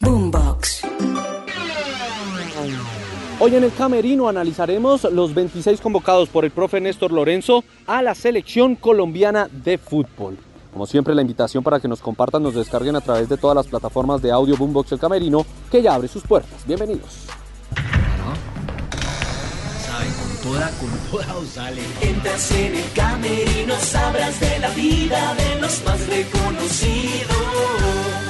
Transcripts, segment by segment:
Boombox. Hoy en el Camerino analizaremos los 26 convocados por el profe Néstor Lorenzo a la selección colombiana de fútbol. Como siempre, la invitación para que nos compartan, nos descarguen a través de todas las plataformas de audio Boombox El Camerino, que ya abre sus puertas. Bienvenidos. con toda, con toda os sale. Entras en el camerino, sabrás de la vida de los más reconocidos.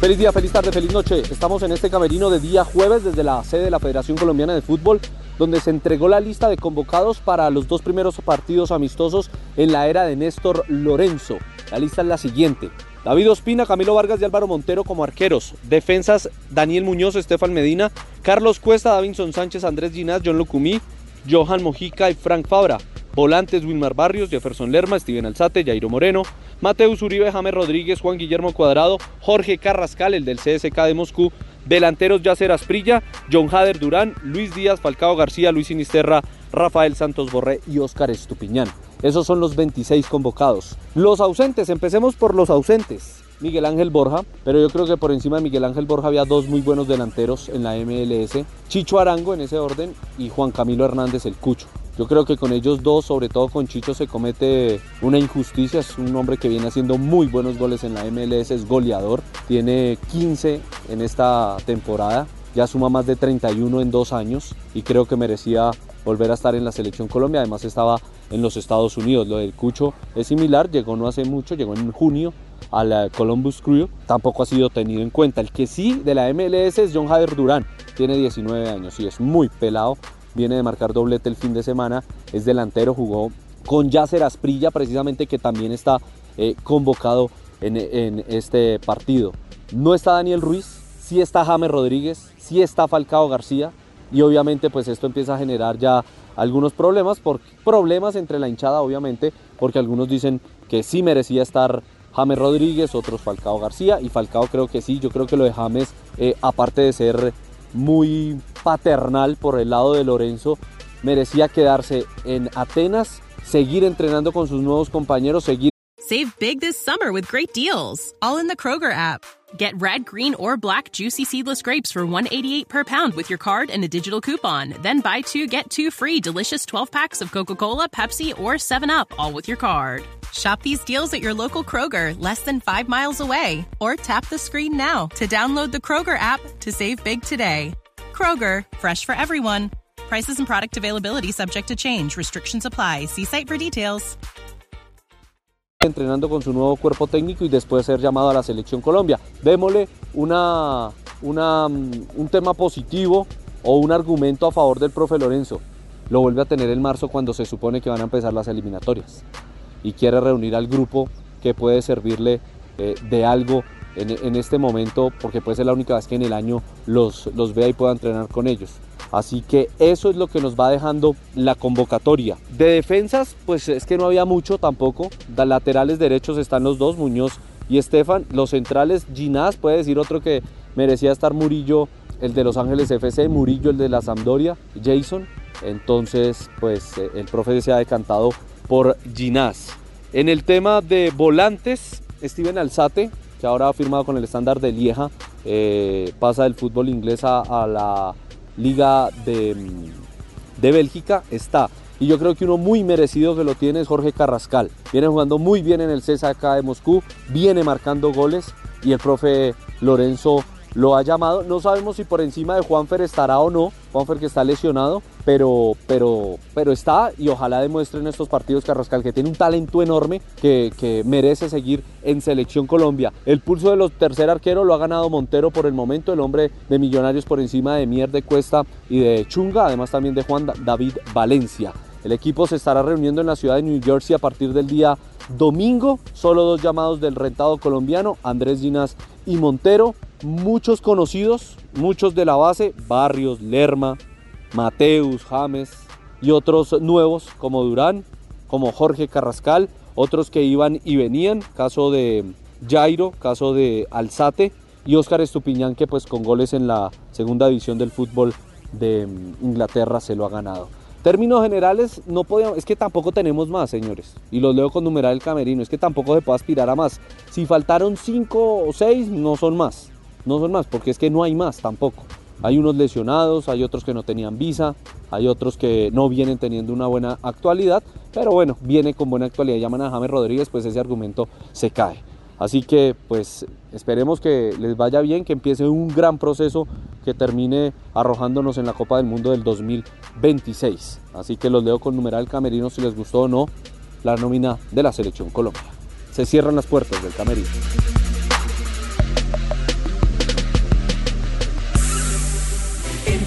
Feliz día, feliz tarde, feliz noche. Estamos en este camerino de día jueves desde la sede de la Federación Colombiana de Fútbol, donde se entregó la lista de convocados para los dos primeros partidos amistosos en la era de Néstor Lorenzo. La lista es la siguiente. David Ospina, Camilo Vargas y Álvaro Montero como arqueros. Defensas, Daniel Muñoz, Estefan Medina, Carlos Cuesta, Davinson Sánchez, Andrés Ginás, John Lucumí, Johan Mojica y Frank Fabra. Volantes, Wilmar Barrios, Jefferson Lerma, Steven Alzate, Jairo Moreno, Mateus Uribe, James Rodríguez, Juan Guillermo Cuadrado, Jorge Carrascal, el del CSK de Moscú, delanteros Yacer Asprilla, John Hader Durán, Luis Díaz, Falcao García, Luis Sinisterra, Rafael Santos Borré y Óscar Estupiñán. Esos son los 26 convocados. Los ausentes, empecemos por los ausentes. Miguel Ángel Borja, pero yo creo que por encima de Miguel Ángel Borja había dos muy buenos delanteros en la MLS, Chicho Arango en ese orden y Juan Camilo Hernández el Cucho. Yo creo que con ellos dos, sobre todo con Chicho, se comete una injusticia. Es un hombre que viene haciendo muy buenos goles en la MLS, es goleador. Tiene 15 en esta temporada, ya suma más de 31 en dos años y creo que merecía volver a estar en la selección Colombia. Además estaba en los Estados Unidos. Lo del Cucho es similar, llegó no hace mucho, llegó en junio a la Columbus Crew, tampoco ha sido tenido en cuenta. El que sí de la MLS es John Hader Durán, tiene 19 años y es muy pelado, viene de marcar doblete el fin de semana, es delantero, jugó con Yasser Asprilla precisamente que también está eh, convocado en, en, este partido. No está Daniel Ruiz, sí está James Rodríguez, sí está Falcao García y obviamente pues esto empieza a generar ya algunos problemas, por, problemas entre la hinchada obviamente, porque algunos dicen que sí merecía estar James Rodríguez, otros Falcao García y Falcao creo que sí, yo creo que lo de James eh, aparte de ser muy paternal por el lado de Lorenzo, merecía quedarse en Atenas, seguir entrenando con sus nuevos compañeros, seguir. Save big this summer with great deals, all in the Kroger app. Get red, green, or black juicy seedless grapes for 188 per pound with your card and a digital coupon. Then buy two get two free delicious 12 packs of Coca Cola, Pepsi, or 7UP, all with your card. Shop these deals at your local Kroger, less than five miles away. Or tap the screen now to download the Kroger app to save big today. Kroger, fresh for everyone. Prices and product availability subject to change. Restrictions apply. See site for details. Entrenando con su nuevo cuerpo técnico y después ser llamado a la selección Colombia. Démosle una, una, mm, un tema positivo o un argumento a favor del profe Lorenzo. Lo vuelve a tener en marzo cuando se supone que van a empezar las eliminatorias. Y quiere reunir al grupo que puede servirle eh, de algo en, en, este momento, porque puede ser la única vez que en el año los, los vea y pueda entrenar con ellos. Así que eso es lo que nos va dejando la convocatoria. De defensas, pues es que no había mucho tampoco. De laterales derechos están los dos, Muñoz y Estefan. Los centrales, Ginás, puede decir otro que merecía estar Murillo, el de Los Ángeles FC, Murillo, el de la Sampdoria, Jason. Entonces, pues el profe se ha decantado por Ginás. En el tema de volantes, Steven Alzate, que ahora ha firmado con el estándar de Lieja, eh, pasa del fútbol inglés a, la Liga de, de Bélgica está. Y yo creo que uno muy merecido que lo tiene es Jorge Carrascal. Viene jugando muy bien en el CSKA de Moscú, viene marcando goles y el profe Lorenzo lo ha llamado. No sabemos si por encima de Juanfer estará o no, Juanfer que está lesionado, pero, pero, pero está y ojalá demuestre en estos partidos Carrascal que tiene un talento enorme que, que, merece seguir en Selección Colombia. El pulso de los tercer arquero lo ha ganado Montero por el momento, el hombre de Millonarios por encima de Mier de Cuesta y de Chunga, además también de Juan David Valencia. El equipo se estará reuniendo en la ciudad de New Jersey a partir del día domingo. Solo dos llamados del rentado colombiano, Andrés Ginás y Montero. Muchos conocidos, muchos de la base, Barrios, Lerma, Mateus, James y otros nuevos como Durán, como Jorge Carrascal, otros que iban y venían, caso de Jairo, caso de Alzate y Óscar Estupiñán que pues con goles en la segunda división del fútbol de Inglaterra se lo ha ganado. Términos generales, no podíamos, es que tampoco tenemos más, señores. Y los leo con numeral el camerino, es que tampoco se puede aspirar a más. Si faltaron cinco o seis, no son más. No son más, porque es que no hay más tampoco. Hay unos lesionados, hay otros que no tenían visa, hay otros que no vienen teniendo una buena actualidad, pero bueno, viene con buena actualidad. Llaman a James Rodríguez, pues ese argumento se cae. Así que pues esperemos que les vaya bien, que empiece un gran proceso que termine arrojándonos en la Copa del Mundo del 2026. Así que los leo con numeral camerino si les gustó o no la nómina de la selección Colombia. Se cierran las puertas del camerino.